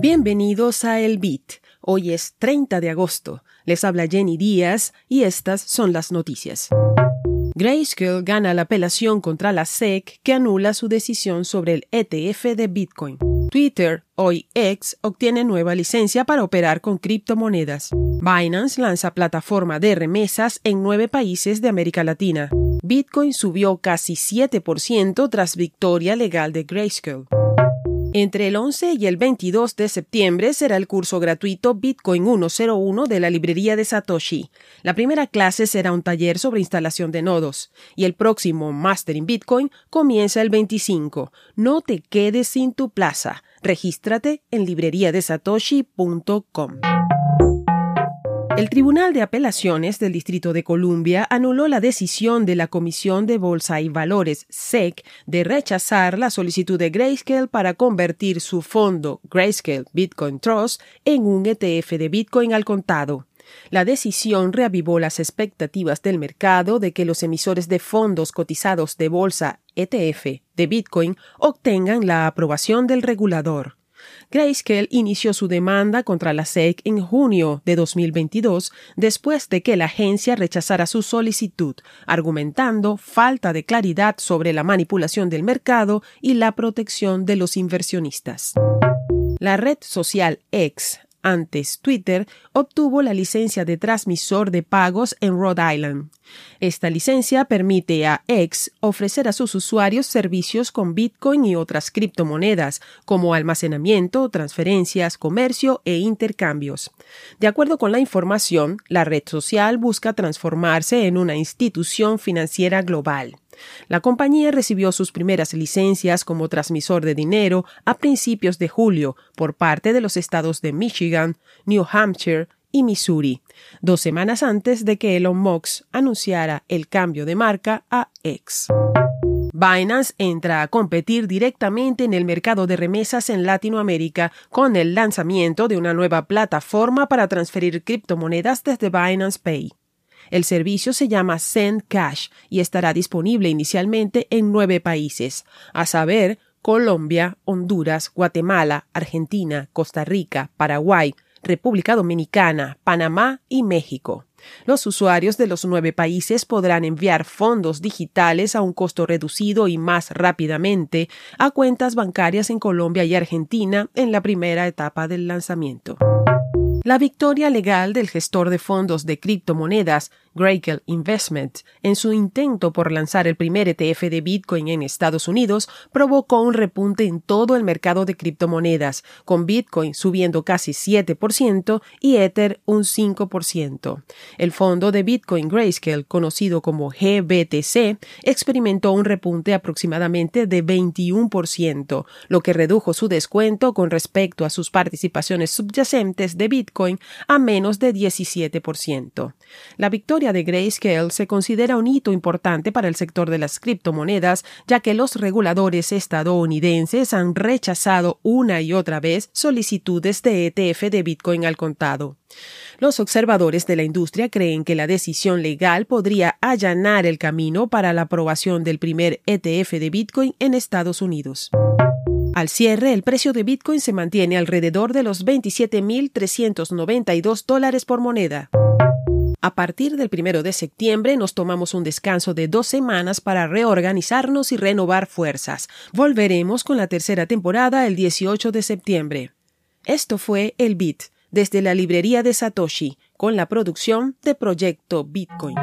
Bienvenidos a El Beat. Hoy es 30 de agosto. Les habla Jenny Díaz y estas son las noticias. Grayscale gana la apelación contra la SEC que anula su decisión sobre el ETF de Bitcoin. Twitter, hoy X, obtiene nueva licencia para operar con criptomonedas. Binance lanza plataforma de remesas en nueve países de América Latina. Bitcoin subió casi 7% tras victoria legal de Grayscale. Entre el 11 y el 22 de septiembre será el curso gratuito Bitcoin 101 de la librería de Satoshi. La primera clase será un taller sobre instalación de nodos y el próximo Master in Bitcoin comienza el 25. No te quedes sin tu plaza. Regístrate en libreriadesatoshi.com. El Tribunal de Apelaciones del Distrito de Columbia anuló la decisión de la Comisión de Bolsa y Valores SEC de rechazar la solicitud de Grayscale para convertir su fondo Grayscale Bitcoin Trust en un ETF de Bitcoin al contado. La decisión reavivó las expectativas del mercado de que los emisores de fondos cotizados de bolsa ETF de Bitcoin obtengan la aprobación del regulador. Grayscale inició su demanda contra la SEC en junio de 2022 después de que la agencia rechazara su solicitud, argumentando falta de claridad sobre la manipulación del mercado y la protección de los inversionistas. La red social X antes Twitter, obtuvo la licencia de transmisor de pagos en Rhode Island. Esta licencia permite a X ofrecer a sus usuarios servicios con Bitcoin y otras criptomonedas, como almacenamiento, transferencias, comercio e intercambios. De acuerdo con la información, la red social busca transformarse en una institución financiera global. La compañía recibió sus primeras licencias como transmisor de dinero a principios de julio por parte de los estados de Michigan, New Hampshire y Missouri, dos semanas antes de que Elon Musk anunciara el cambio de marca a X. Binance entra a competir directamente en el mercado de remesas en Latinoamérica con el lanzamiento de una nueva plataforma para transferir criptomonedas desde Binance Pay. El servicio se llama Send Cash y estará disponible inicialmente en nueve países, a saber, Colombia, Honduras, Guatemala, Argentina, Costa Rica, Paraguay, República Dominicana, Panamá y México. Los usuarios de los nueve países podrán enviar fondos digitales a un costo reducido y más rápidamente a cuentas bancarias en Colombia y Argentina en la primera etapa del lanzamiento. La victoria legal del gestor de fondos de criptomonedas Grayscale Investment, en su intento por lanzar el primer ETF de Bitcoin en Estados Unidos, provocó un repunte en todo el mercado de criptomonedas, con Bitcoin subiendo casi 7% y Ether un 5%. El fondo de Bitcoin Grayscale, conocido como GBTC, experimentó un repunte aproximadamente de 21%, lo que redujo su descuento con respecto a sus participaciones subyacentes de Bitcoin a menos de 17%. La victoria de Grayscale se considera un hito importante para el sector de las criptomonedas, ya que los reguladores estadounidenses han rechazado una y otra vez solicitudes de ETF de Bitcoin al contado. Los observadores de la industria creen que la decisión legal podría allanar el camino para la aprobación del primer ETF de Bitcoin en Estados Unidos. Al cierre, el precio de Bitcoin se mantiene alrededor de los 27.392 dólares por moneda. A partir del primero de septiembre nos tomamos un descanso de dos semanas para reorganizarnos y renovar fuerzas. Volveremos con la tercera temporada el 18 de septiembre. Esto fue El Bit, desde la librería de Satoshi, con la producción de Proyecto Bitcoin.